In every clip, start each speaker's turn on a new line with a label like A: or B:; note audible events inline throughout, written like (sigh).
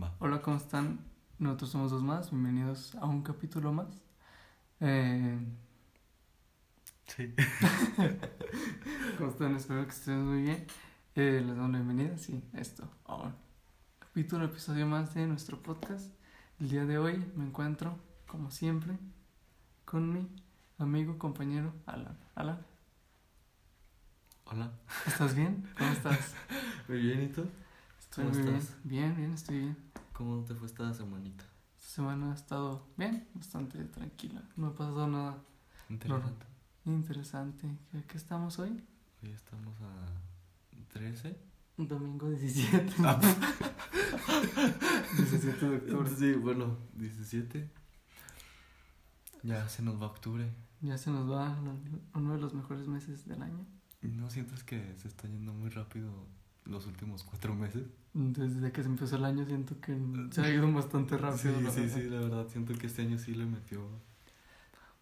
A: Va.
B: Hola, ¿cómo están? Nosotros somos dos más, bienvenidos a un capítulo más. Eh,
A: Sí. (laughs)
B: ¿Cómo están? Espero que estén muy bien. Eh, les damos la bienvenida, sí, esto, a un capítulo, episodio más de nuestro podcast. El día de hoy me encuentro, como siempre, con mi amigo, compañero Alan. Alan,
A: Hola.
B: ¿estás bien? ¿Cómo estás? (laughs)
A: Muy bien, ¿y tú? ¿Cómo estás?
B: bien, bien, bien, estoy bien.
A: ¿Cómo te fue esta semanita?
B: Esta semana ha estado bien, bastante tranquila. No ha pasado nada
A: Interesante.
B: interesante. ¿Qué, qué estamos hoy?
A: Hoy estamos a 13.
B: Un domingo 17.
A: Ah, (laughs)
B: 17 de octubre.
A: Sí, bueno, 17. Ya se nos va octubre.
B: Ya se nos va uno de los mejores meses del año.
A: ¿Y ¿No sientes que se está yendo muy rápido los últimos cuatro meses?
B: Desde que se empezó el año siento que se ha ido bastante rápido.
A: sí, sí, sí, la verdad. Siento que este año sí le metió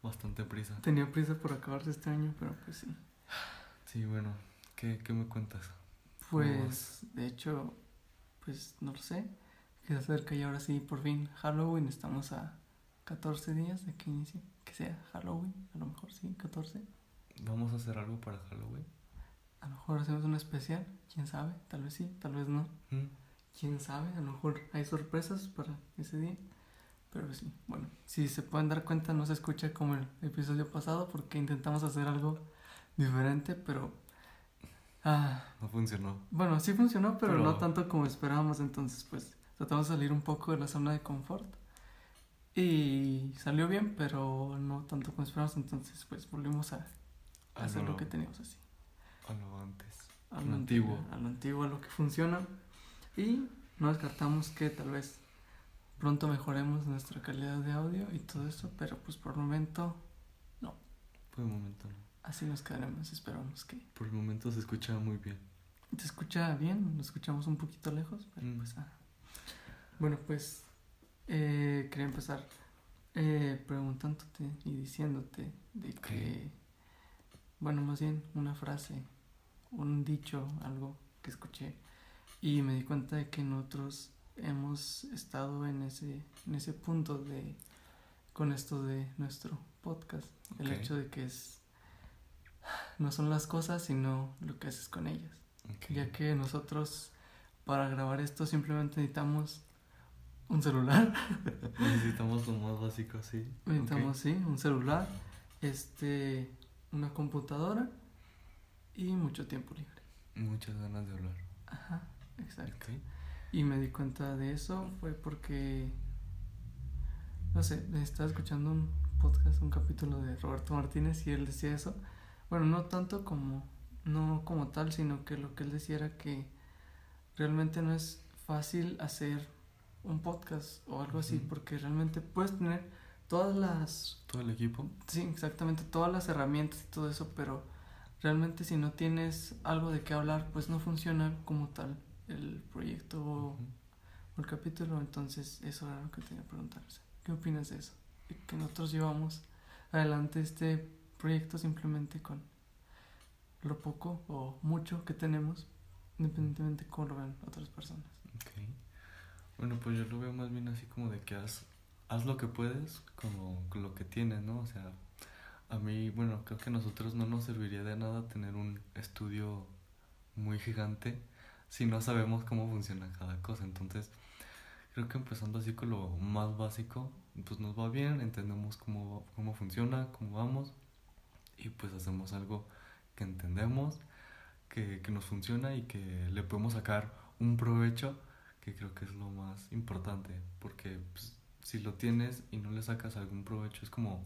A: bastante prisa.
B: Tenía prisa por acabarse este año, pero pues sí.
A: Sí, bueno, ¿qué, qué me cuentas? ¿Cómo
B: Pues, de hecho, pues no lo sé. Que se acerca y ahora sí, por fin, Halloween. Estamos a 14 días de que inicie. Que sea Halloween, a lo mejor sí, 14.
A: ¿Vamos a hacer algo para Halloween?
B: A lo mejor hacemos un especial, quién sabe, tal vez sí, tal vez no.
A: ¿Mm?
B: quién sabe, a lo mejor hay sorpresas para ese día. Pero sí, bueno, si se pueden dar cuenta, no se escucha como el episodio pasado porque intentamos hacer algo diferente, pero. Ah,
A: No funcionó.
B: bueno, sí funcionó, pero,
A: Pero-
B: no tanto como esperábamos, entonces, pues tratamos de salir un poco de la zona de confort. Y salió bien, pero no tanto como esperábamos, entonces, pues volvimos a
A: A
B: hacer
A: lo
B: que teníamos así.
A: A lo antes.
B: a
A: Lo
B: lo
A: antiguo.
B: A lo antiguo, a lo que funciona. Y no descartamos que tal vez pronto mejoremos nuestra calidad de audio y todo eso, pero pues por el momento
A: Por el momento no.
B: así nos quedaremos. Esperamos que
A: Por el momento se escucha muy bien.
B: te escucha bien, nos escuchamos un poquito lejos, pero
A: Mm.
B: pues ah. Bueno, pues eh, quería empezar eh, preguntándote y diciéndote de que, bueno, más bien una frase, un dicho, algo que escuché y me di cuenta de que nosotros hemos estado en ese, en ese punto de, con esto de nuestro podcast, el hecho de que es, no son las cosas, sino lo que haces con ellas. Ya que nosotros para grabar esto simplemente necesitamos un celular, (laughs)
A: Necesitamos lo más básico, sí.
B: necesitamos sí, un celular, este, una computadora y mucho tiempo libre.
A: Muchas ganas de hablar.
B: Ajá, exacto. Y me di cuenta de eso fue porque, no sé, estaba escuchando un podcast, un capítulo de Roberto Martínez y él decía eso. Bueno, no tanto como, no como tal, sino que lo que él decía era que realmente no es fácil hacer un podcast o algo así, porque realmente puedes tener todas las
A: Todo el equipo.
B: Sí, exactamente, todas las herramientas y todo eso, pero realmente si no tienes algo de qué hablar, pues no funciona como tal el proyecto o,
A: Ujú.
B: o el capítulo, entonces eso era lo que tenía que preguntar. o sea, ¿Qué opinas de eso? Que nosotros llevamos adelante este proyecto simplemente con lo poco o mucho que tenemos, independientemente de cómo lo vean otras personas.
A: Ok. Bueno, pues yo lo veo más bien así como de que haz, haz lo que puedes como con lo que tienes, ¿no? O sea, a mí, bueno, creo que a nosotros no nos serviría de nada tener un estudio muy gigante si no sabemos cómo funciona cada cosa. Entonces, creo que empezando así con lo más básico, pues nos va bien, entendemos cómo, cómo funciona, cómo vamos y pues hacemos algo que entendemos, que, que nos funciona y que le podemos sacar un provecho que creo que es lo más importante, porque pues, si lo tienes y no le sacas algún provecho es como,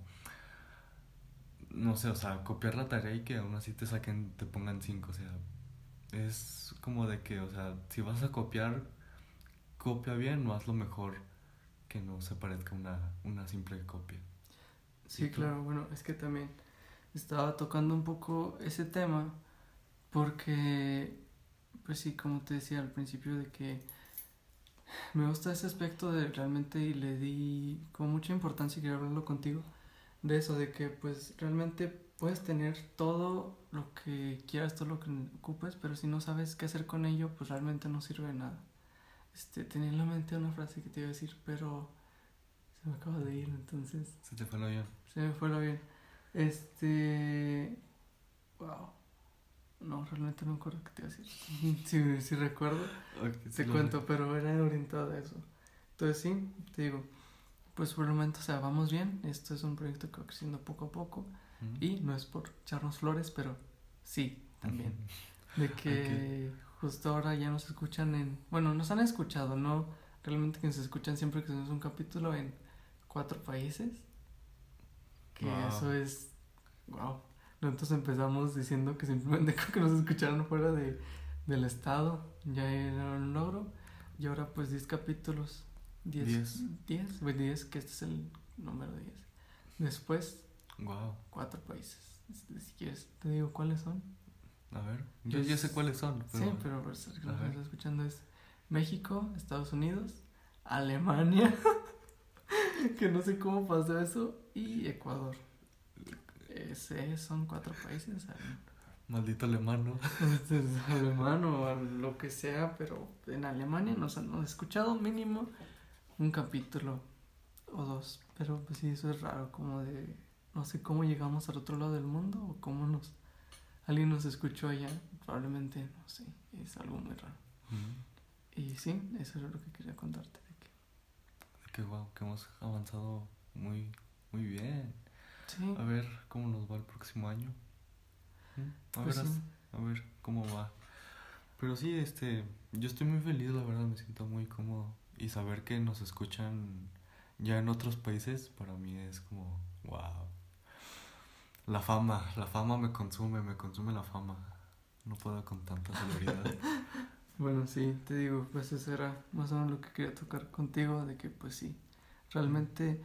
A: no sé, o sea, copiar la tarea y que aún así te saquen, te pongan cinco, o sea, es como de que, o sea, si vas a copiar, copia bien o hazlo mejor que no se parezca una, una simple copia.
B: Sí, claro, bueno, es que también estaba tocando un poco ese tema porque, pues sí, como te decía al principio de que me gusta ese aspecto de realmente y le di como mucha importancia y quería hablarlo contigo de eso, de que pues realmente puedes tener todo lo que quieras, todo lo que ocupes, pero si no sabes qué hacer con ello, pues realmente no sirve de nada. este, tenía en la mente una frase que te iba a decir, pero se me acaba de ir, entonces.
A: Se te fue el avión.
B: Se me fue el avión. Este. Wow. No, realmente no me acuerdo qué te iba a decir. (laughs) si, si recuerdo,
A: Ok,
B: te cuento, pero era orientado a eso. Entonces, sí, te digo, pues por el momento, o sea, vamos bien. Esto es un proyecto que va creciendo poco a poco. Y no es por echarnos flores, pero sí, también. De que justo ahora ya nos escuchan en. Bueno, nos han escuchado, ¿no? Realmente que nos escuchan siempre que hacemos un capítulo en cuatro países. Que
A: Wow.
B: eso es. Wow. Nosotros empezamos diciendo que simplemente (laughs) con que nos escucharon fuera de, del estado ya era un logro. Y ahora, pues 10 capítulos. 10.
A: Diez.
B: 10, pues 10, que este es el número 10. Después,
A: Wow.
B: cuatro países. Si si quieres, te digo cuáles son.
A: A ver. Yo ya sé cuáles son. Pero...
B: Sí, pero pues, el que nos
A: ver.
B: está escuchando es México, Estados Unidos, Alemania, (laughs) que no sé cómo pasó eso, y Ecuador. Ese son cuatro países.
A: Maldito alemán, ¿no? (laughs)
B: Este es alemán o lo que sea, pero en Alemania nos han escuchado mínimo un capítulo o dos. Pero pues sí, eso es raro, como de no sé cómo llegamos al otro lado del mundo o cómo nos alguien nos escuchó allá. Probablemente, no sé, es algo muy raro. Y sí, eso era lo que quería contarte. De que,
A: Que wow, que hemos avanzado muy, muy bien.
B: sí,
A: A ver cómo nos va el próximo año. ¿Mm? A
B: pues
A: ver,
B: sí.
A: a ver cómo va. Pero sí, este, yo estoy muy feliz, la verdad, me siento muy cómodo. Y saber que nos escuchan ya en otros países, para mí es como, wow. La fama, la fama me consume, me consume la fama. No puedo con tanta celebridad. (laughs)
B: Bueno, sí, te digo, pues eso era más o menos lo que quería tocar contigo, de que pues sí, realmente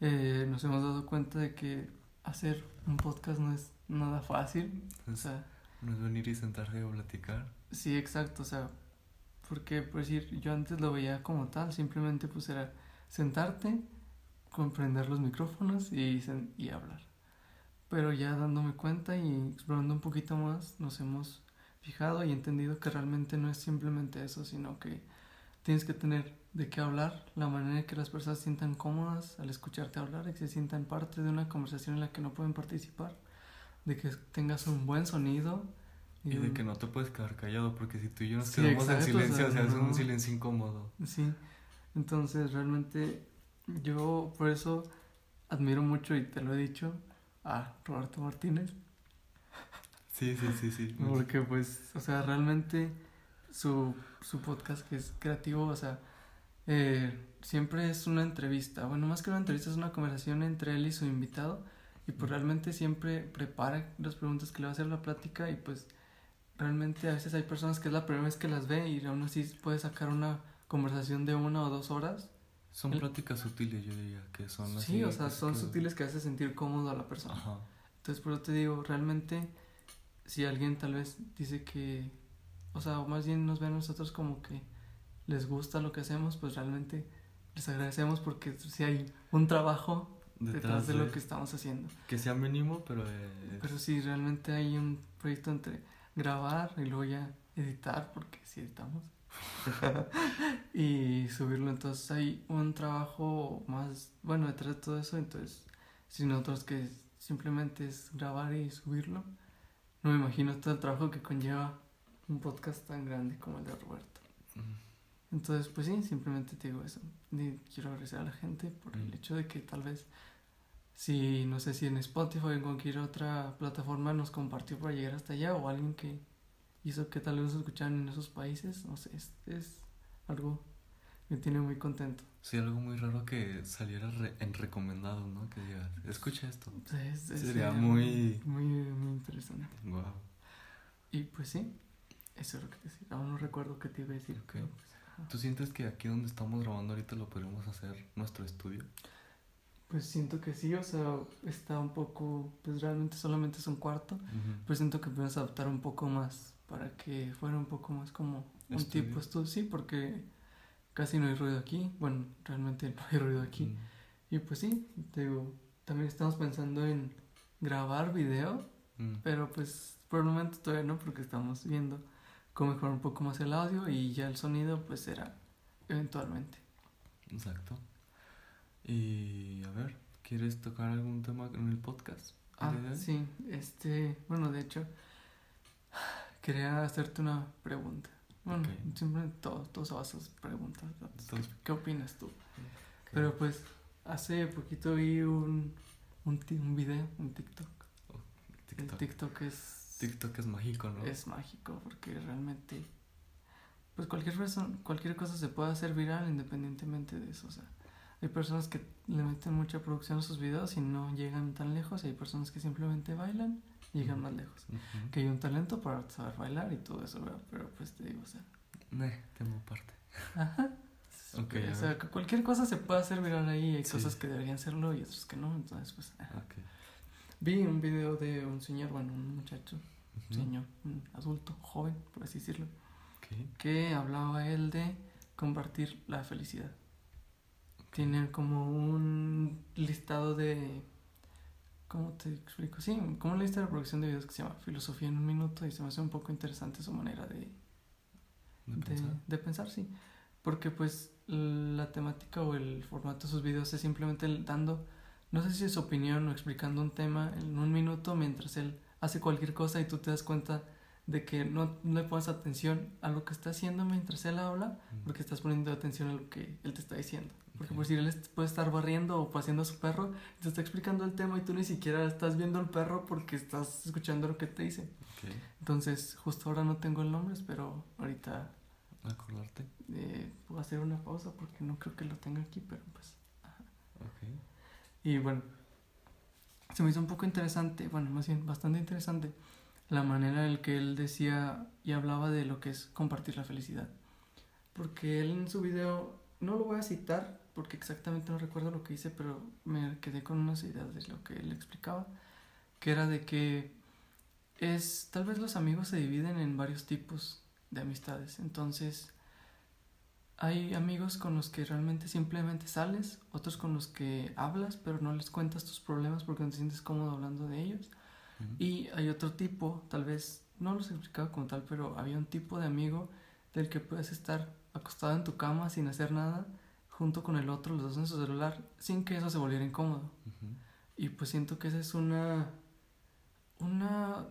B: eh, nos hemos dado cuenta de que hacer un podcast no es nada fácil. O sea,
A: no es venir y sentarse a platicar.
B: sí, exacto, o sea, porque por decir, yo antes lo veía como tal, simplemente pues era sentarte, comprender los micrófonos y, y hablar. Pero ya dándome cuenta y explorando un poquito más, nos hemos fijado y entendido que realmente no es simplemente eso, sino que tienes que tener de qué hablar, la manera en que las personas se sientan cómodas al escucharte hablar y que se sientan parte de una conversación en la que no pueden participar, de que tengas un buen sonido
A: Y de que no te puedes quedar callado, porque si tú y yo nos
B: Sí,
A: quedamos en
B: exacto, o
A: silencio,
B: sea, no.
A: un silencio incómodo.
B: Sí, entonces realmente yo por eso admiro mucho y te lo he dicho a Roberto Martínez,
A: Sí, sí, sí, sí. (laughs)
B: porque pues, o sea, realmente su, su podcast que es creativo, o sea, eh, siempre es una entrevista, bueno, más que una entrevista es una conversación entre él y su invitado y pues realmente siempre prepara las preguntas que le va a hacer la plática y pues realmente a veces hay personas que es la primera vez que las ve y aún así puede sacar una conversación de una o dos horas
A: Son
B: El-
A: pláticas sutiles, yo diría, que son así.
B: Sí, o sea, son
A: que-
B: sutiles que hace sentir cómodo a la persona.
A: Ajá.
B: Entonces, por eso te digo, realmente, si alguien tal vez dice que, o sea, o más bien nos ve a nosotros como que les gusta lo que hacemos, pues realmente les agradecemos porque si hay un trabajo detrás, de, lo que estamos haciendo.
A: Que sea mínimo, pero... eh,
B: Pero sí, realmente hay un proyecto entre grabar y luego ya editar, porque sí editamos. (laughs) y subirlo, entonces hay un trabajo más, bueno, detrás de todo eso, entonces, si nosotros que simplemente es grabar y subirlo, no me imagino todo el trabajo que conlleva un podcast tan grande como el de Roberto. Entonces, pues sí, simplemente te digo eso. Y quiero agradecer a la gente por el
A: Mm.
B: hecho de que tal vez, si no sé si en Spotify o en cualquier otra plataforma nos compartió para llegar hasta allá, o alguien que hizo que tal vez nos escucharan en esos países, no sé, es, es algo que me tiene muy contento.
A: Sí, algo muy raro que saliera re- en recomendado, ¿no? Que digas, escucha esto.
B: Es- es-
A: Sería muy-
B: muy, muy interesante.
A: Wow.
B: Y pues sí, eso es lo que te decía. Aún no recuerdo qué te iba a decir. Pero, pues.
A: ¿Tú sientes que aquí donde estamos grabando ahorita lo podríamos hacer nuestro estudio?
B: Pues siento que sí, o sea, está un poco, pues realmente solamente es un cuarto. Pues siento que podemos adaptar un poco más para que fuera un poco más como un
A: Estudio.
B: tipo estudio, sí, porque casi no hay ruido aquí. Bueno, realmente no hay ruido aquí. Y pues sí, te digo, también estamos pensando en grabar video,
A: mm.
B: pero pues por el momento todavía no, porque estamos viendo cómo mejorar un poco más el audio y ya el sonido pues será eventualmente.
A: Exacto. Y a ver, ¿quieres tocar algún tema en el podcast?
B: Ah, sí, este, bueno, de hecho, (sighs) quería hacerte una pregunta. Bueno, siempre todos, todos esas preguntas. ¿Qué opinas tú? Pero pues, hace poquito vi un, un, un video, un TikTok. Oh, TikTok. El TikTok es...
A: TikTok es mágico, ¿no?
B: Es mágico porque realmente... Pues cualquier persona, cualquier cosa se puede hacer viral independientemente de eso. O sea, hay personas que le meten mucha producción a sus videos y no llegan tan lejos. Y hay personas que simplemente bailan y llegan más lejos. Que hay un talento para saber bailar y todo eso, ¿verdad? Pero pues te digo, o sea...
A: Eh, tengo parte.
B: Ajá. (laughs) Okay, o sea, que cualquier cosa se puede hacer viral ahí. Hay cosas que deberían serlo y otras que no. Entonces, pues... Okay. Vi un video de un señor, bueno, un muchacho, un señor, un adulto, joven, por así decirlo, que hablaba él de compartir la felicidad. Tiene como un listado de. ¿Cómo te explico? Sí, como una lista de reproducción de videos que se llama Filosofía en un Minuto y se me hace un poco interesante su manera de. ¿De, pensar? de pensar, sí. Porque, pues, la temática o el formato de sus videos es simplemente dando. No sé si es opinión o explicando un tema en un minuto mientras él hace cualquier cosa y tú te das cuenta de que no, no, le pones atención a lo que está haciendo mientras él habla, porque estás poniendo atención a lo que él te está diciendo. Porque por si él puede estar barriendo o paseando a su perro, te está explicando el tema y tú ni siquiera estás viendo al perro porque estás escuchando lo que te dice. Entonces, justo ahora no tengo el nombre, espero ahorita...
A: ¿Acordarte?
B: Eh, puedo hacer una pausa porque no creo que lo tenga aquí, pero pues... Y bueno, se me hizo un poco interesante, bueno, más bien bastante interesante la manera en la que él decía y hablaba de lo que es compartir la felicidad. Porque él en su video, no lo voy a citar porque exactamente no recuerdo lo que hice, pero me quedé con unas ideas de lo que él explicaba, que era de que es, tal vez los amigos se dividen en varios tipos de amistades, entonces hay amigos con los que realmente simplemente sales, otros con los que hablas, pero no les cuentas tus problemas porque no te sientes cómodo hablando de ellos. Y hay otro tipo, tal vez, no lo he explicado como tal, pero había un tipo de amigo del que puedes estar acostado en tu cama sin hacer nada, junto con el otro, los dos en su celular, sin que eso se volviera incómodo. Y pues siento que ese es una, una,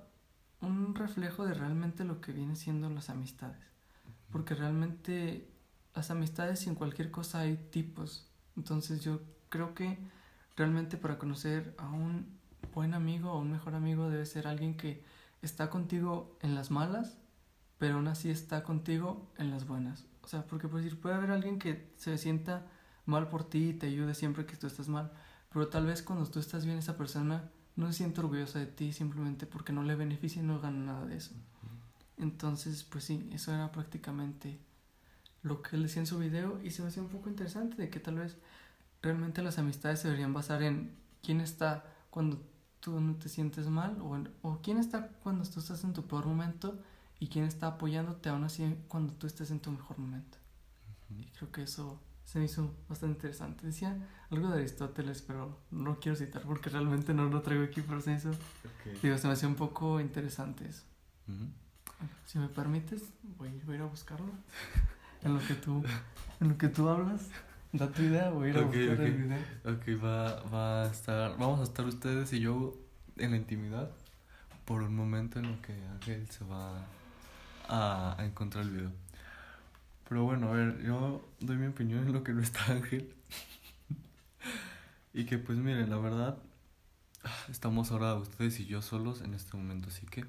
B: un reflejo de realmente lo que viene siendo las amistades. Porque realmente las amistades sin cualquier cosa hay tipos. Entonces yo creo que realmente para conocer a un buen amigo o un mejor amigo debe ser alguien que está contigo en las malas, pero aún así está contigo en las buenas. O sea, porque por decir, puede haber alguien que se sienta mal por ti y te ayude siempre que tú estás mal, pero tal vez cuando tú estás bien esa persona no se siente orgullosa de ti simplemente porque no le beneficia y no gana nada de eso. Entonces, pues sí, eso era prácticamente lo que él decía en su video y se me hacía un poco interesante de que tal vez realmente las amistades se deberían basar en quién está cuando tú no te sientes mal o, o quién está cuando tú estás en tu peor momento y quién está apoyándote aún así cuando tú estés en tu mejor momento. Y creo que eso se me hizo bastante interesante. Decía algo de Aristóteles, pero no lo quiero citar porque realmente no lo traigo aquí, pero se hizo, digo, se me hacía un poco interesante eso. Si me permites, voy, voy, a ir a buscarlo. (laughs) en lo que tú, en lo que tú hablas. Da tu idea, voy a ir a buscar el video.
A: Ok, va, va a estar, vamos a estar ustedes y yo en la intimidad por un momento en lo que Ángel se va a, encontrar el video. Pero bueno, a ver, yo doy mi opinión en lo que no está Ángel. (laughs) y que pues miren, la verdad, estamos ahora ustedes y yo solos en este momento, así que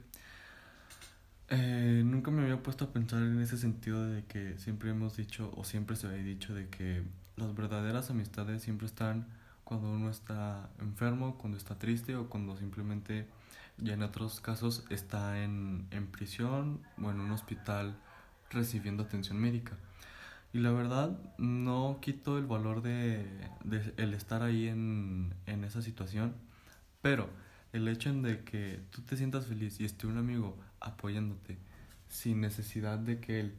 A: eh, nunca me había puesto a pensar en ese sentido de que siempre hemos dicho, o siempre se había dicho, de que las verdaderas amistades siempre están cuando uno está enfermo, cuando está triste o cuando simplemente, ya en otros casos, está en, en prisión o en un hospital recibiendo atención médica. Y la verdad, no quito el valor de, de el estar ahí en, en esa situación, pero el hecho de que tú te sientas feliz y esté un amigo apoyándote sin necesidad de que él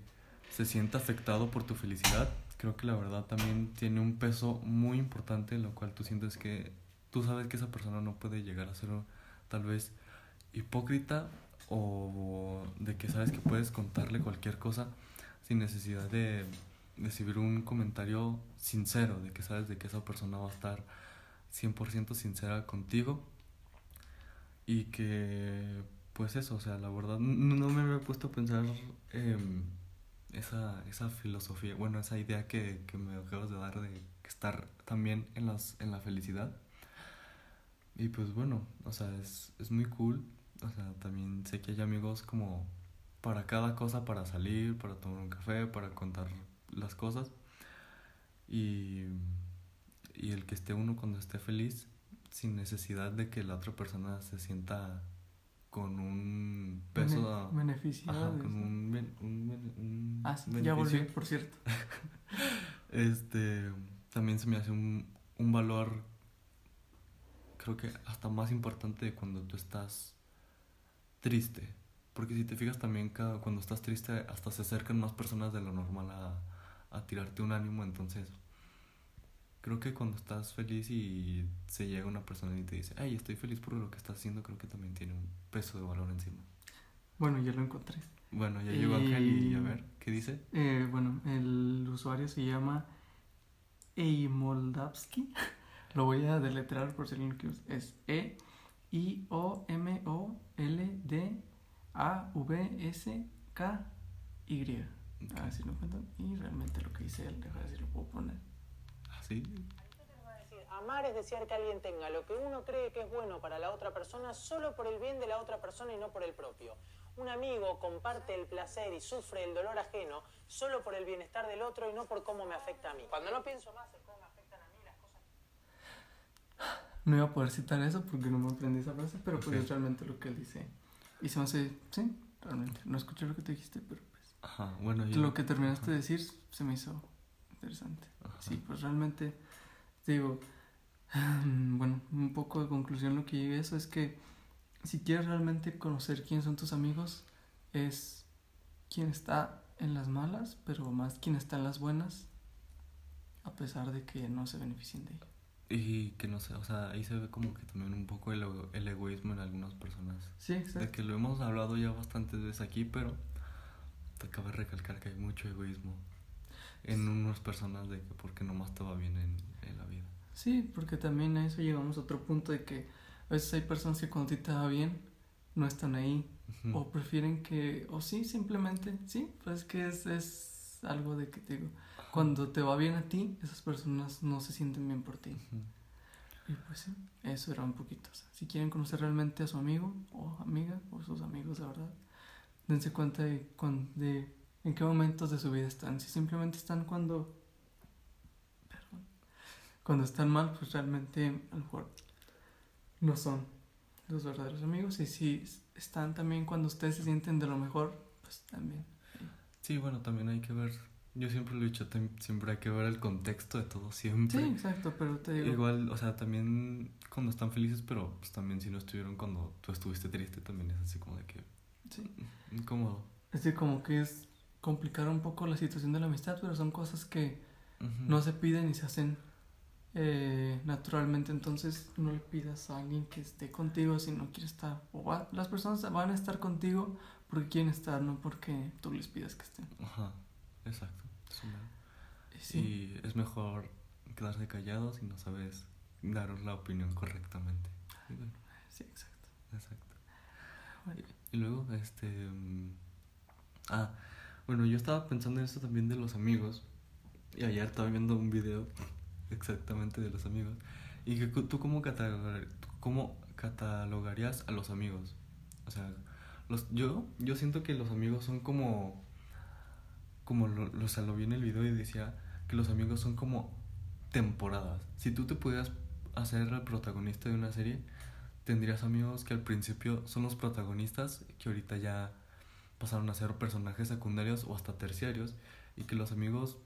A: se sienta afectado por tu felicidad, creo que la verdad también tiene un peso muy importante en lo cual tú sientes que tú sabes que esa persona no puede llegar a ser tal vez hipócrita o de que sabes que puedes contarle cualquier cosa sin necesidad de, recibir un comentario sincero, de que sabes de que esa persona va a estar 100% sincera contigo y que pues eso, o sea, la verdad no, me había puesto a pensar em, esa, esa filosofía, bueno, esa idea que, que me acabas de dar de estar también en, las, en la felicidad. Y pues bueno, o sea, es, es muy cool. O sea, también sé que hay amigos como para cada cosa, para salir, para tomar un café, para contar las cosas. Y, y el que esté uno cuando esté feliz, sin necesidad de que la otra persona se sienta con un peso beneficiado con un, un,
B: ah, ya volví por cierto. (laughs)
A: Este también se me hace un, un valor creo que hasta más importante de cuando tú estás triste porque si te fijas también cada, cuando estás triste hasta se acercan más personas de lo normal a, a tirarte un ánimo entonces creo que cuando estás feliz y se llega una persona y te dice, ay, estoy feliz por lo que estás haciendo, creo que también tiene un peso de valor encima.
B: Bueno, ya lo encontré.
A: Bueno, ya llegó Ángel y a ver, ¿qué dice?
B: Eh, bueno, el usuario se llama Eimoldavsky. (laughs) lo voy a deletrear por si alguien quiere. Es E I O M O L D A V S K Y. A ver si lo encuentran. Y realmente lo que dice él, déjame ver si lo puedo poner.
C: Amar es desear que alguien tenga lo que uno cree que es bueno para la otra persona solo por el bien de la otra persona y no por el propio. Un amigo comparte el placer y sufre el dolor ajeno solo por el bienestar del otro y no por cómo me afecta a mí. Cuando no pienso más en cómo me afectan a mí las cosas...
B: No iba a poder citar eso porque no me aprendí esa frase, pero pues es realmente lo que él dice. Y se me hace, sí, realmente. No escuché lo que te dijiste, pero pues...
A: Ajá, bueno.
B: Lo que terminaste de decir se me hizo interesante. Sí, pues realmente, digo, (sighs) bueno, un poco de conclusión lo que llegué a eso es que si quieres realmente conocer quién son tus amigos, es quien está en las malas, pero más quien está en las buenas, a pesar de que no se beneficien de ello.
A: Y que no sé, o sea, ahí se ve como que también un poco el, el egoísmo en algunas personas.
B: Sí, exacto.
A: De que lo hemos hablado ya bastantes veces aquí, pero te acabo de recalcar que hay mucho egoísmo en unas personas de que porque nomás te va bien en, en, la vida.
B: Sí, porque también a eso llegamos a otro punto de que a veces hay personas que cuando a ti te va bien no están ahí o prefieren que, o sí, simplemente, sí, pues que es, es algo de que te digo, cuando te va bien a ti, esas personas no se sienten bien por ti. Y pues sí, eso era un poquito. si quieren conocer realmente a su amigo o amiga o sus amigos, la verdad, dense cuenta de, de en qué momentos de su vida están. Si simplemente están cuando. Perdón. Cuando están mal, pues realmente a lo mejor no son los verdaderos amigos. Y si están también cuando ustedes se sienten de lo mejor, pues también.
A: Sí, bueno, también hay que ver. Yo siempre lo he dicho, siempre hay que ver el contexto de todo, siempre.
B: Sí, exacto, pero te digo.
A: Igual, o sea, también cuando están felices, pero pues también si no estuvieron cuando tú estuviste triste, también es así como de que.
B: Sí.
A: Incómodo.
B: Es decir, como que es complicar un poco la situación de la amistad, pero son cosas que no se piden y se hacen eh, naturalmente. Entonces no le pidas a alguien que esté contigo si no quiere estar. O las personas van a estar contigo porque quieren estar, no porque tú les pidas que estén.
A: Ajá, exacto. Sí. Y es mejor quedarse callado si no sabes dar la opinión correctamente.
B: Sí, exacto.
A: Exacto. Y, luego, este... Mm, ah, bueno, yo estaba pensando en eso también de los amigos. Y ayer estaba viendo un video (laughs) exactamente de los amigos. Y que tú cómo, cómo catalogarías a los amigos. O sea, los, yo, yo siento que los amigos son como... Como lo, lo, o lo vi en el video y decía que los amigos son como temporadas. Si tú te pudieras hacer el protagonista de una serie, tendrías amigos que al principio son los protagonistas, que ahorita ya pasaron a ser personajes secundarios o hasta terciarios y que los amigos,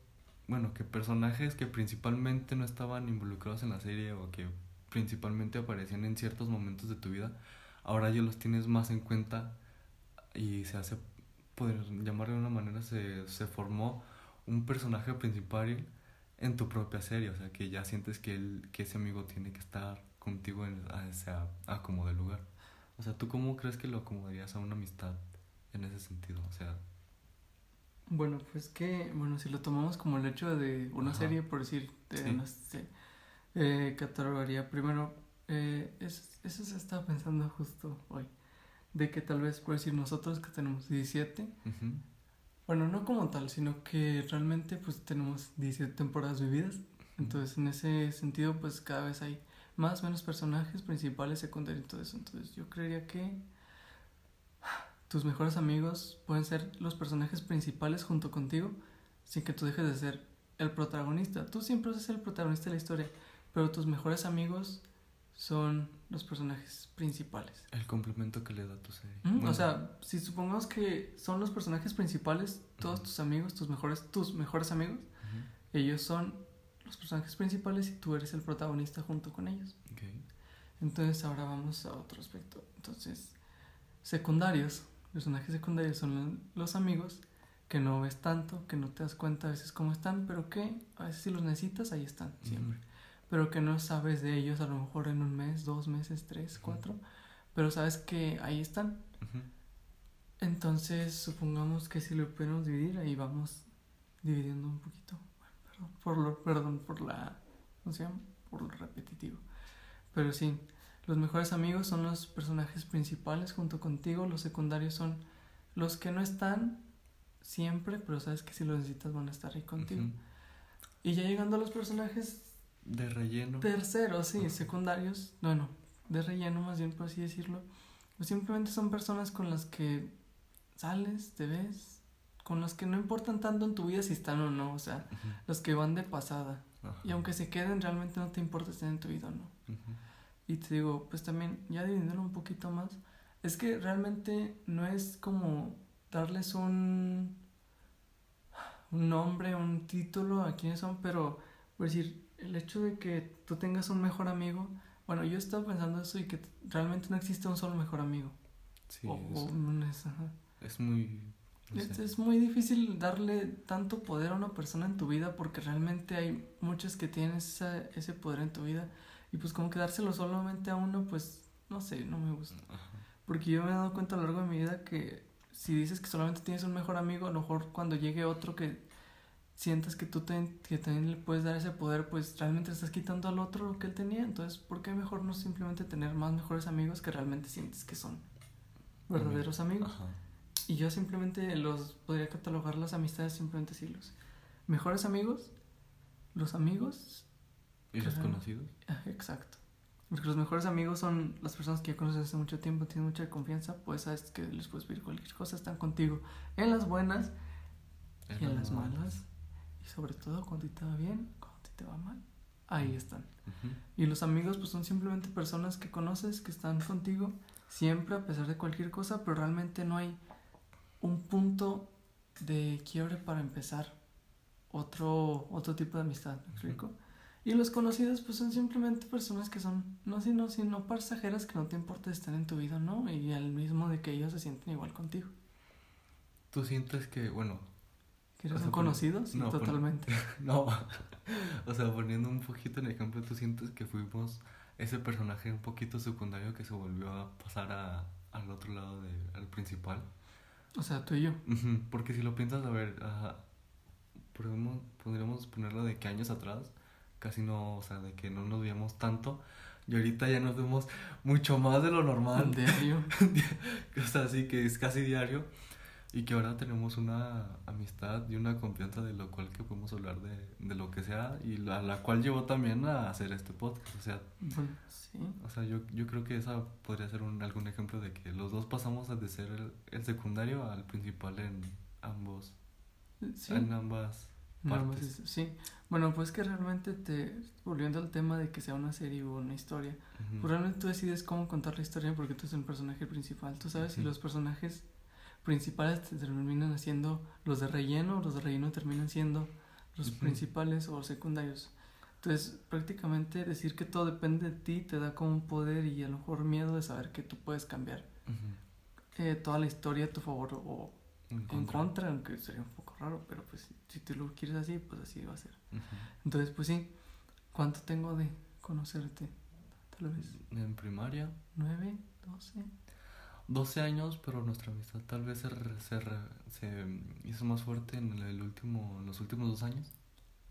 A: bueno, que personajes que principalmente no estaban involucrados en la serie o que principalmente aparecían en ciertos momentos de tu vida, ahora ya los tienes más en cuenta y se hace, poder llamar de una manera, se, se formó un personaje principal en tu propia serie, o sea, que ya sientes que, el, que ese amigo tiene que estar contigo en, a ese acomodo lugar. O sea, ¿tú cómo crees que lo acomodarías a una amistad? en ese sentido, o sea...
B: Bueno, pues que, bueno, si lo tomamos como el hecho de una
A: Ajá.
B: serie, por decir, de
A: Sí.
B: una eh, catalogaría primero, eh, es- eso se estaba pensando justo hoy, de que tal vez, por decir, nosotros que tenemos 17,
A: Ujú.
B: bueno, no como tal, sino que realmente pues tenemos 17 temporadas vividas, entonces en ese sentido pues cada vez hay más o menos personajes principales, secundarios y todo eso, entonces yo creería que tus mejores amigos pueden ser los personajes principales junto contigo sin que tú dejes de ser el protagonista. Tú siempre vas a ser el protagonista de la historia, pero tus mejores amigos son los personajes principales.
A: El complemento que le da tu serie.
B: Mm,
A: Bueno,
B: O sea, si supongamos que son los personajes principales, todos tus amigos, tus mejores, tus mejores amigos, ellos son los personajes principales y tú eres el protagonista junto con ellos.
A: ok.
B: Entonces ahora vamos a otro aspecto. Entonces, secundarios, personajes secundarios son los amigos que no ves tanto, que no te das cuenta a veces cómo están, pero que a veces si los necesitas, ahí están, siempre. Pero que no sabes de ellos a lo mejor en un mes, dos meses, tres, cuatro, pero sabes que ahí están.
A: Ujú.
B: Entonces, supongamos que si lo podemos dividir, ahí vamos dividiendo un poquito. Bueno, perdón, por lo, perdón por la, ¿cómo se llama? Por lo repetitivo. Pero sí, los mejores amigos son los personajes principales junto contigo, los secundarios son los que no están siempre, pero sabes que si los necesitas van a estar ahí contigo.
A: Ujú.
B: Y ya llegando a los personajes
A: De relleno.
B: terceros, sí, secundarios, no, no, de relleno más bien por así decirlo, pues simplemente son personas con las que sales, te ves, con las que no importan tanto en tu vida si están o no, o sea,
A: Ujú.
B: los que van de pasada.
A: Ajá.
B: Y aunque se queden, realmente no te importa si están en tu vida o no.
A: Ujú.
B: Y te digo, pues también, ya dividiéndolo un poquito más, es que realmente no es como darles un, un nombre, un título a quiénes son, pero, por decir, el hecho de que tú tengas un mejor amigo, bueno, yo estaba pensando eso y que realmente no existe un solo mejor amigo.
A: Sí,
B: O-
A: es,
B: o es, ajá.
A: es muy. no
B: Es, muy difícil darle tanto poder a una persona en tu vida porque realmente hay muchos que tienen esa- ese poder en tu vida y pues como que dárselo solamente a uno pues no sé, no me gusta.
A: Ajá.
B: Porque yo me he dado cuenta a lo largo de mi vida que si dices que solamente tienes un mejor amigo, a lo mejor cuando llegue otro que sientas que tú te- que también le puedes dar ese poder, pues realmente estás quitando al otro lo que él tenía. Entonces, ¿por qué mejor no simplemente tener más mejores amigos que realmente sientes que son verdaderos amigos?
A: Ajá.
B: Y yo simplemente los podría catalogar las amistades, simplemente así los mejores amigos, los amigos,
A: ¿Y los conocidos?
B: ah, exacto. Porque los mejores amigos son las personas que ya conoces hace mucho tiempo, tienes mucha confianza, pues sabes que les puedes pedir cualquier cosa, están contigo en las buenas y en las malas. Y sobre todo cuando te va bien, cuando te va mal, ahí están. Y los amigos pues son simplemente personas que conoces, que están contigo siempre a pesar de cualquier cosa, pero realmente no hay un punto de quiebre para empezar otro, otro tipo de amistad, ¿me explico? Y los conocidos pues son simplemente personas que son, no sino, sino pasajeras que no te importa estar en tu vida, ¿no? Y al mismo de que ellos se sienten igual contigo.
A: ¿Tú sientes que, bueno,
B: ¿Quieres
A: O sea,
B: un
A: pon-
B: conocido? Sí,
A: no,
B: totalmente. (laughs)
A: no, (laughs) o sea, poniendo un poquito en ejemplo, ¿tú sientes que fuimos ese personaje un poquito secundario que se volvió a pasar a, al otro lado, de, al principal?
B: O sea, tú y yo.
A: Porque si lo piensas, a ver, ajá, podemos, podríamos ponerlo de que años atrás casi no, o sea, de que no nos veíamos tanto y ahorita ya nos vemos mucho más de lo normal,
B: Diario. (laughs)
A: o sea, así que es casi diario y que ahora tenemos una amistad y una confianza de lo cual que podemos hablar de, de lo que sea y la, la cual llevó también a hacer este podcast, o sea,
B: sí.
A: o sea, yo, yo creo que esa podría ser un, algún ejemplo de que los dos pasamos de ser el, el secundario al principal en ambos,
B: Sí.
A: en ambas partes.
B: sí. Bueno, pues que realmente te, volviendo al tema de que sea una serie o una historia, pues realmente tú decides cómo contar la historia porque tú eres el personaje principal, tú sabes, y
A: Ujú.
B: los personajes principales te terminan siendo los de relleno, los de relleno terminan siendo los principales o secundarios. Entonces, prácticamente decir que todo depende de ti te da como un poder y a lo mejor miedo de saber que tú puedes cambiar eh, toda la historia a tu favor o
A: En
B: en
A: contra.
B: contra, aunque sería un poco raro, pero pues si tú lo quieres así, pues así va a ser.
A: Ujú.
B: Entonces, pues sí, ¿cuánto tengo de conocerte? Tal vez
A: En primaria,
B: nueve, doce.
A: 12 años, pero nuestra amistad tal vez se, se, se hizo más fuerte en el último, en los últimos dos años.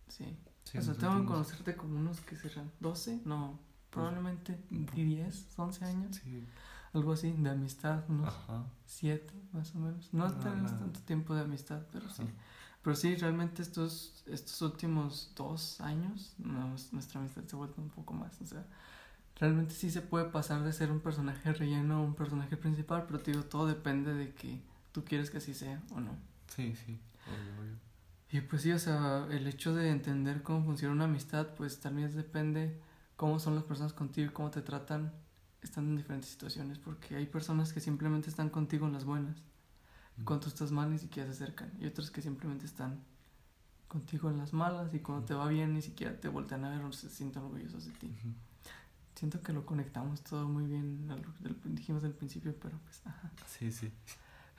B: Sí.
A: Sí,
B: o sea, tengo que conocerte como unos que serán 12, no, probablemente
A: Ujú.
B: 10, 11 años,
A: Sí,
B: algo así, de amistad, unos
A: ajá.
B: 7 más o menos. No
A: No,
B: tenemos
A: no.
B: tanto tiempo de amistad, pero sí. Pero sí, realmente estos, estos últimos dos años, nos- nuestra amistad se ha vuelto un poco más. O sea, realmente sí se puede pasar de ser un personaje relleno a un personaje principal, pero te digo, todo depende de que tú quieres que así sea o no.
A: Sí, sí, obvio, obvio.
B: Y pues sí, o sea, el hecho de entender cómo funciona una amistad, pues también depende cómo son las personas contigo y cómo te tratan estando en diferentes situaciones, porque hay personas que simplemente están contigo en las buenas. Cuando tú estás mal ni siquiera se acercan. Y otros que simplemente están contigo en las malas y cuando te va bien ni siquiera te voltean a ver o se sienten orgullosos de ti. Siento que lo conectamos todo muy bien, a lo dijimos al principio, pero pues, ajá.
A: Sí, sí.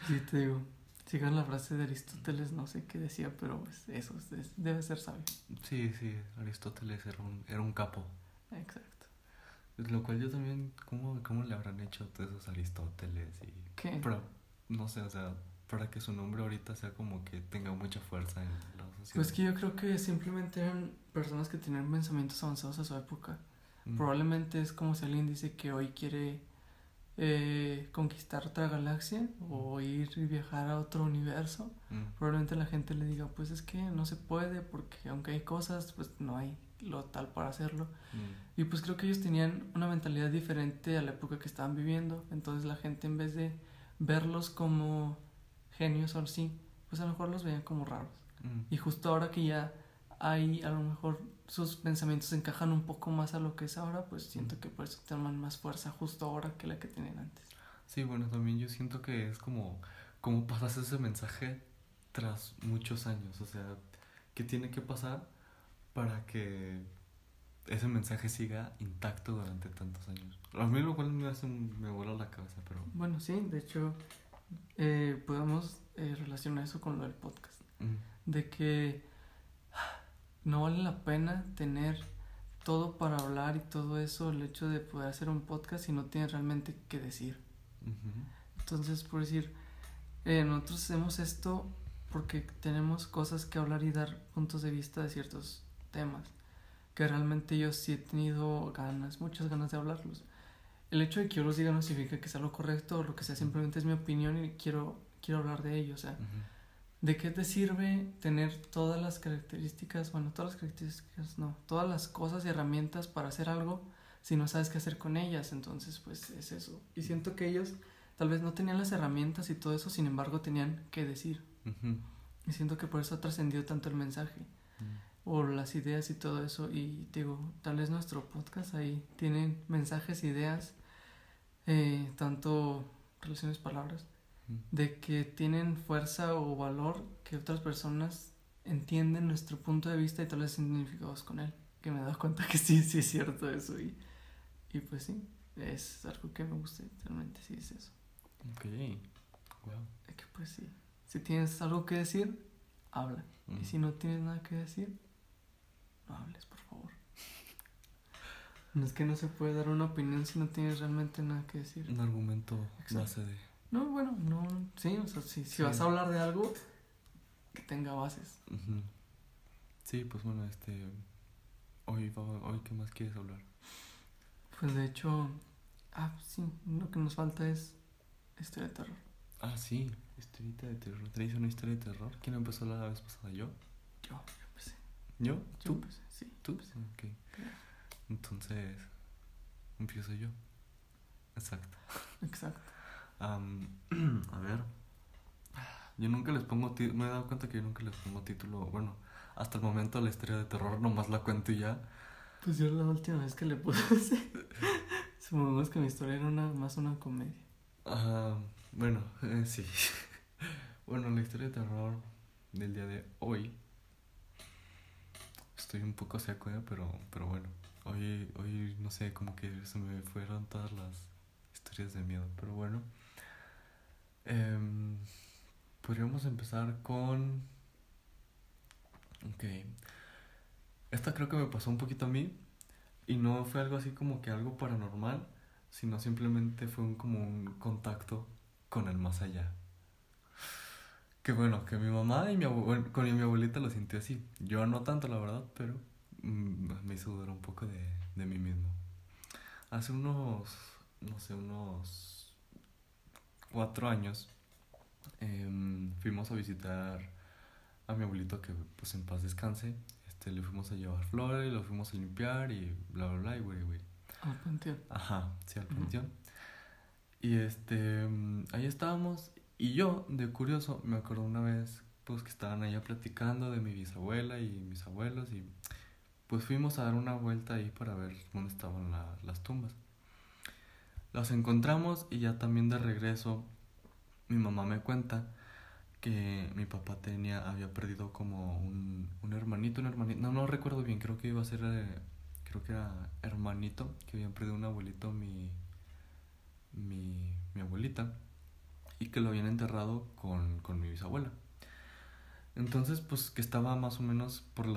B: Sí, te digo, sigan la frase de Aristóteles, no sé qué decía, pero pues eso es- debe ser sabio.
A: Sí, sí, Aristóteles era un, era un capo.
B: Exacto.
A: Lo cual yo también, ¿cómo, cómo le habrán hecho a todos esos Aristóteles? Y,
B: ¿Qué?
A: pero, no sé, o sea, para que su nombre ahorita sea como que tenga mucha fuerza en la sociedad.
B: Pues que yo creo que simplemente eran personas que tenían pensamientos avanzados a su época.
A: Mm,
B: Probablemente es como si alguien dice que hoy quiere eh, conquistar otra galaxia o ir y viajar a otro universo.
A: mm,
B: Probablemente la gente le diga, pues es que no se puede porque aunque hay cosas, pues no hay lo tal para hacerlo.
A: mm,
B: Y pues creo que ellos tenían una mentalidad diferente a la época que estaban viviendo. Entonces la gente en vez de verlos como genios o así, pues a lo mejor los veían como raros.
A: mm.
B: Y justo ahora que ya hay, a lo mejor sus pensamientos encajan un poco más a lo que es ahora, pues siento que por eso toman más fuerza justo ahora que la que tenían antes.
A: Sí, bueno, también yo siento que es como, como pasas ese mensaje tras muchos años, o sea, ¿qué tiene que pasar para que ese mensaje siga intacto durante tantos años? A mí lo cual me hace, me vuela la cabeza, pero...
B: Bueno, sí, de hecho, eh, podemos eh, relacionar eso con lo del podcast.
A: mm,
B: De que no vale la pena tener todo para hablar y todo eso, el hecho de poder hacer un podcast si no tienes realmente qué decir. Entonces, por decir, eh, nosotros hacemos esto porque tenemos cosas que hablar y dar puntos de vista de ciertos temas que realmente yo sí he tenido ganas, muchas ganas de hablarlos. El hecho de que yo los diga no significa que sea lo correcto o lo que sea, simplemente es mi opinión y quiero, quiero hablar de ello. O sea,
A: ujú.
B: ¿De qué te sirve tener todas las características, bueno, todas las características, no, todas las cosas y herramientas para hacer algo si no sabes qué hacer con ellas? Entonces, pues es eso. Y siento que ellos tal vez no tenían las herramientas y todo eso, sin embargo, tenían que decir. Y siento que por eso ha trascendido tanto el mensaje
A: mm.
B: o las ideas y todo eso. Y digo, tal vez nuestro podcast ahí tienen mensajes, ideas, eh, tanto relaciones, palabras. De que tienen fuerza o valor que otras personas entienden nuestro punto de vista y tal vez identificados con él. Que me he dado cuenta que sí, sí es cierto eso. Y, y pues sí, es algo que me gusta, realmente sí es eso.
A: Ok, wow.
B: De que pues sí, si tienes algo que decir, habla. Y si no tienes nada que decir, no hables, por favor. (laughs) No es que no se puede dar una opinión si no tienes realmente nada que decir.
A: Un argumento
B: Exacto.
A: base de...
B: No, bueno, no, sí, o sea, si, si
A: Sí.
B: vas a hablar de algo, que tenga bases.
A: Ujú. Sí, pues bueno, este... Hoy, hoy ¿qué más quieres hablar?
B: Pues de hecho, ah, sí, lo que nos falta es historia de terror.
A: Ah, sí, historieta de terror. ¿Traes una historia de terror? ¿Quién empezó la vez pasada? ¿Yo?
B: Yo, yo empecé.
A: ¿Yo?
B: Yo
A: ¿Tú?
B: empecé, sí.
A: ¿Tú? Ok. Entonces, empiezo yo. Exacto.
B: Exacto.
A: Am, (clears throat) a ver. Yo nunca les pongo título. Me he dado cuenta que yo nunca les pongo título. Bueno, hasta el momento la historia de terror nomás la cuento y ya.
B: Pues yo la última vez que le puse, (laughs) supongamos que mi historia era una, más una comedia.
A: Ah, bueno, eh, sí. (laughs) bueno, la historia de terror del día de hoy. Estoy un poco seco, ¿eh? pero, pero bueno. Hoy, hoy, no sé, como que se me fueron todas las historias de miedo. Pero bueno. Em, podríamos empezar con... Ok. Esta creo que me pasó un poquito a mí. Y no fue algo así como que algo paranormal. sino simplemente fue un, como un contacto con el más allá. Que bueno, que mi mamá y mi, abuelita, con mi abuelita lo sintió así. Yo no tanto, la verdad, pero mm, me hizo dudar un poco de, de mí mismo. Hace unos, no sé, unos cuatro años, em, fuimos a visitar a mi abuelito que pues en paz descanse. Este, le fuimos a llevar flores, lo fuimos a limpiar y bla, bla, bla, y güey, güey.
B: Al panteón.
A: Ajá, sí, al panteón. Y este, mm, ahí estábamos. Y yo, de curioso, me acuerdo una vez, pues que estaban allá platicando de mi bisabuela y mis abuelos. Y pues fuimos a dar una vuelta ahí para ver dónde estaban la- las tumbas. Las encontramos y ya también de regreso, mi mamá me cuenta que mi papá tenía, había perdido como un, un hermanito, un hermanito, no, no recuerdo bien, creo que iba a ser, eh, creo que era hermanito, que habían perdido un abuelito, mi, mi, mi abuelita, y que lo habían enterrado con, con mi bisabuela. Entonces, pues que estaba más o menos por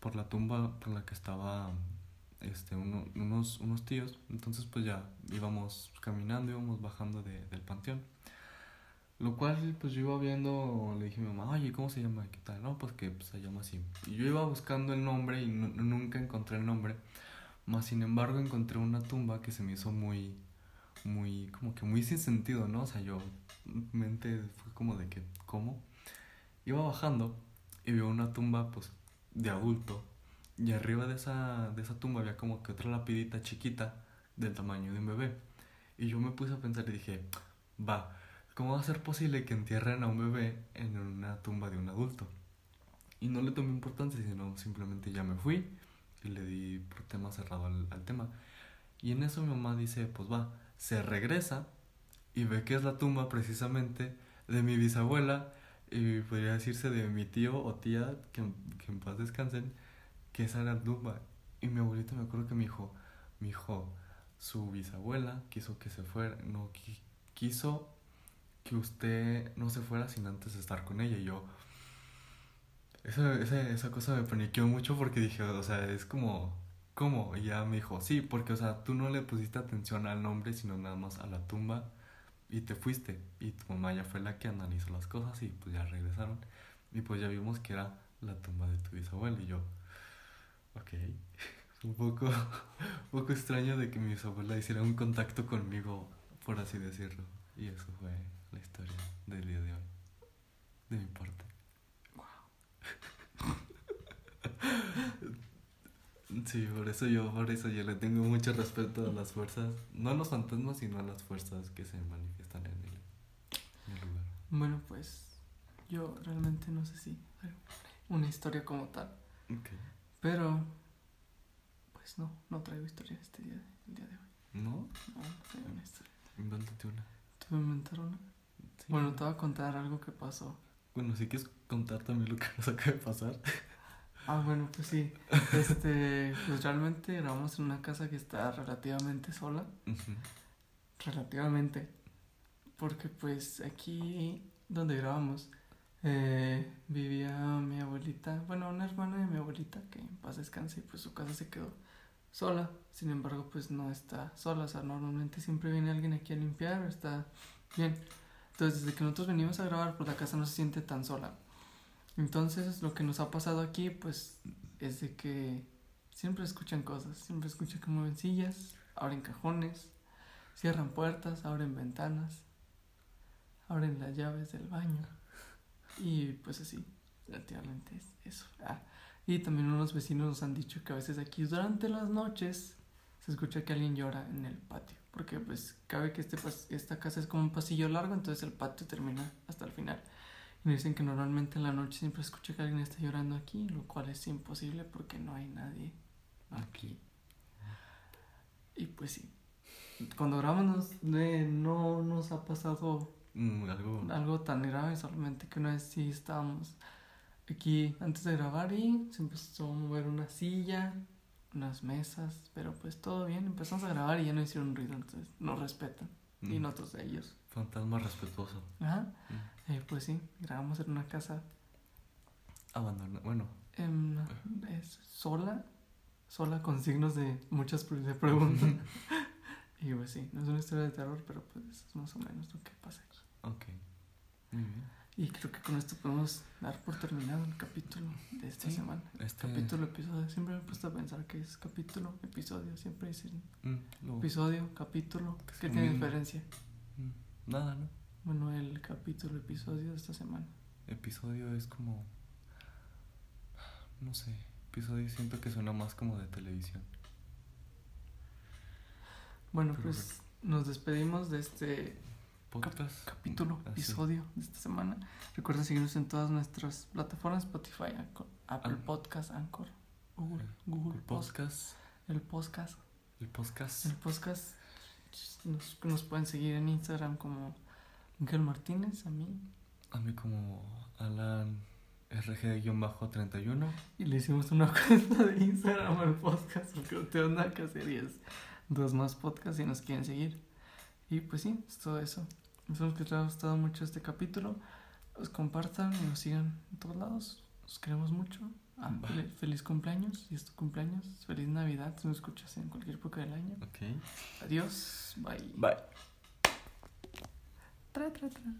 A: por la tumba por la que estaba este, uno- unos, unos tíos. Entonces, pues ya íbamos caminando, íbamos bajando de- del panteón. Lo cual, pues yo iba viendo, le dije a mi mamá, oye, ¿cómo se llama? ¿Qué tal? No, pues que pues, se llama así. Y yo iba buscando el nombre y nu- nunca encontré el nombre. Más sin embargo, encontré una tumba que se me hizo muy, muy, como que muy sin sentido, ¿no? O sea, yo, mente fue como de que, ¿cómo? Iba bajando y veo una tumba, pues, de adulto. Y arriba de esa, de esa tumba había como que otra lapidita chiquita del tamaño de un bebé. Y yo me puse a pensar y dije, va, ¿cómo va a ser posible que entierren a un bebé en una tumba de un adulto? Y no le tomé importancia, sino simplemente ya me fui y le di por tema cerrado al, al tema. Y en eso mi mamá dice, pues va, se regresa y ve que es la tumba precisamente de mi bisabuela y podría decirse de mi tío o tía, que, que en paz descansen, que esa era la tumba. Y mi abuelito me acuerdo que me dijo, mi hijo, su bisabuela quiso que se fuera, no qui- quiso que usted no se fuera sin antes estar con ella. Y yo, esa, esa, esa cosa me paniqueó mucho porque dije, o sea, es como, ¿cómo? Y ya me dijo, sí, porque, o sea, tú no le pusiste atención al nombre, sino nada más a la tumba y te fuiste. Y tu mamá ya fue la que analizó las cosas y pues ya regresaron. Y pues ya vimos que era la tumba de tu bisabuela. Y yo, ok. Es (laughs) un poco, un poco extraño de que mi bisabuela hiciera un contacto conmigo, por así decirlo. Y eso fue la historia del día de hoy. De mi parte. (laughs) Sí, por eso yo, por eso yo le tengo mucho respeto a las fuerzas, no a los fantasmas, sino a las fuerzas que se manifiestan en el, en el lugar.
B: Bueno, pues yo realmente no sé si una historia como tal,
A: Ok.
B: Pero pues no, no traigo historia este día, el día de hoy.
A: ¿No?
B: No, no traigo una historia.
A: Invéntate una.
B: ¿Te voy a inventar una?
A: Sí.
B: Bueno, te voy a contar algo que pasó.
A: Bueno, si quieres contar también lo que nos acaba de pasar. (laughs)
B: Ah, bueno, pues sí. Este, pues realmente grabamos en una casa que está relativamente sola. Relativamente. Porque pues aquí donde grabamos eh, vivía mi abuelita, bueno, una hermana de mi abuelita que en paz descanse y pues su casa se quedó sola. Sin embargo, pues no está sola. O sea, normalmente siempre viene alguien aquí a limpiar está bien. Entonces, desde que nosotros venimos a grabar, pues la casa no se siente tan sola. Entonces, lo que nos ha pasado aquí, pues, es de que siempre escuchan cosas. Siempre escuchan que mueven sillas, abren cajones, cierran puertas, abren ventanas, abren las llaves del baño. Y pues así, relativamente es eso. Ah, y también unos vecinos nos han dicho que a veces aquí durante las noches se escucha que alguien llora en el patio. Porque pues cabe que este esta casa es como un pasillo largo, entonces el patio termina hasta el final. Y dicen que normalmente en la noche siempre escucha que alguien está llorando aquí, lo cual es imposible porque no hay nadie aquí. Y pues sí, cuando grabamos eh, no nos ha pasado
A: Mm, algo.
B: algo tan grave, solamente que una vez sí estábamos aquí antes de grabar y se empezó a mover una silla, unas mesas, pero pues todo bien, empezamos a grabar y ya no hicieron ruido, entonces nos respetan y
A: mm,
B: nosotros a ellos.
A: Fantasma respetuoso.
B: Ajá,
A: Mm.
B: eh, pues sí, grabamos en una casa
A: Abandona. Bueno.
B: em, es sola, sola con signos de muchas pre- de preguntas. (laughs) Y pues sí, no es una historia de terror, pero pues es más o menos lo que pasa aquí.
A: Ok. Muy bien.
B: Y creo que con esto podemos dar por terminado el capítulo de esta
A: Sí,
B: semana.
A: Este...
B: Capítulo, episodio. Siempre me he puesto a pensar que es capítulo, episodio. Siempre dicen
A: Mm, lo-
B: episodio, capítulo.
A: Es
B: ¿Qué tiene diferencia?
A: mm, Nada, ¿no?
B: Bueno, el capítulo, episodio de esta semana.
A: Episodio es como... No sé. Episodio siento que suena más como de televisión.
B: Bueno,
A: Pero
B: pues nos despedimos de este
A: Podcast.
B: capítulo,
A: Así.
B: episodio de esta semana. Recuerda seguirnos en todas nuestras plataformas: Spotify, Anchor, Apple
A: An-
B: Podcast, Anchor, Google, Google
A: El
B: Podcast,
A: podcast.
B: el podcast.
A: El podcast.
B: El podcast nos, nos pueden seguir en Instagram como Miguel Martínez, a mí.
A: A mí como Alan RG-31.
B: Y le hicimos una (laughs) cuenta de Instagram al podcast porque no tengo nada que hacer y es dos más podcasts si nos quieren seguir. Y pues sí, es todo eso. Esperamos que les haya gustado mucho este capítulo. Los compartan y nos sigan en todos lados. Los queremos mucho. Ah, fel- feliz cumpleaños, si es tu cumpleaños. Feliz Navidad, si nos escuchas en cualquier época del año.
A: Ok.
B: Adiós. Bye.
A: Bye.
B: Tra, tra, tra.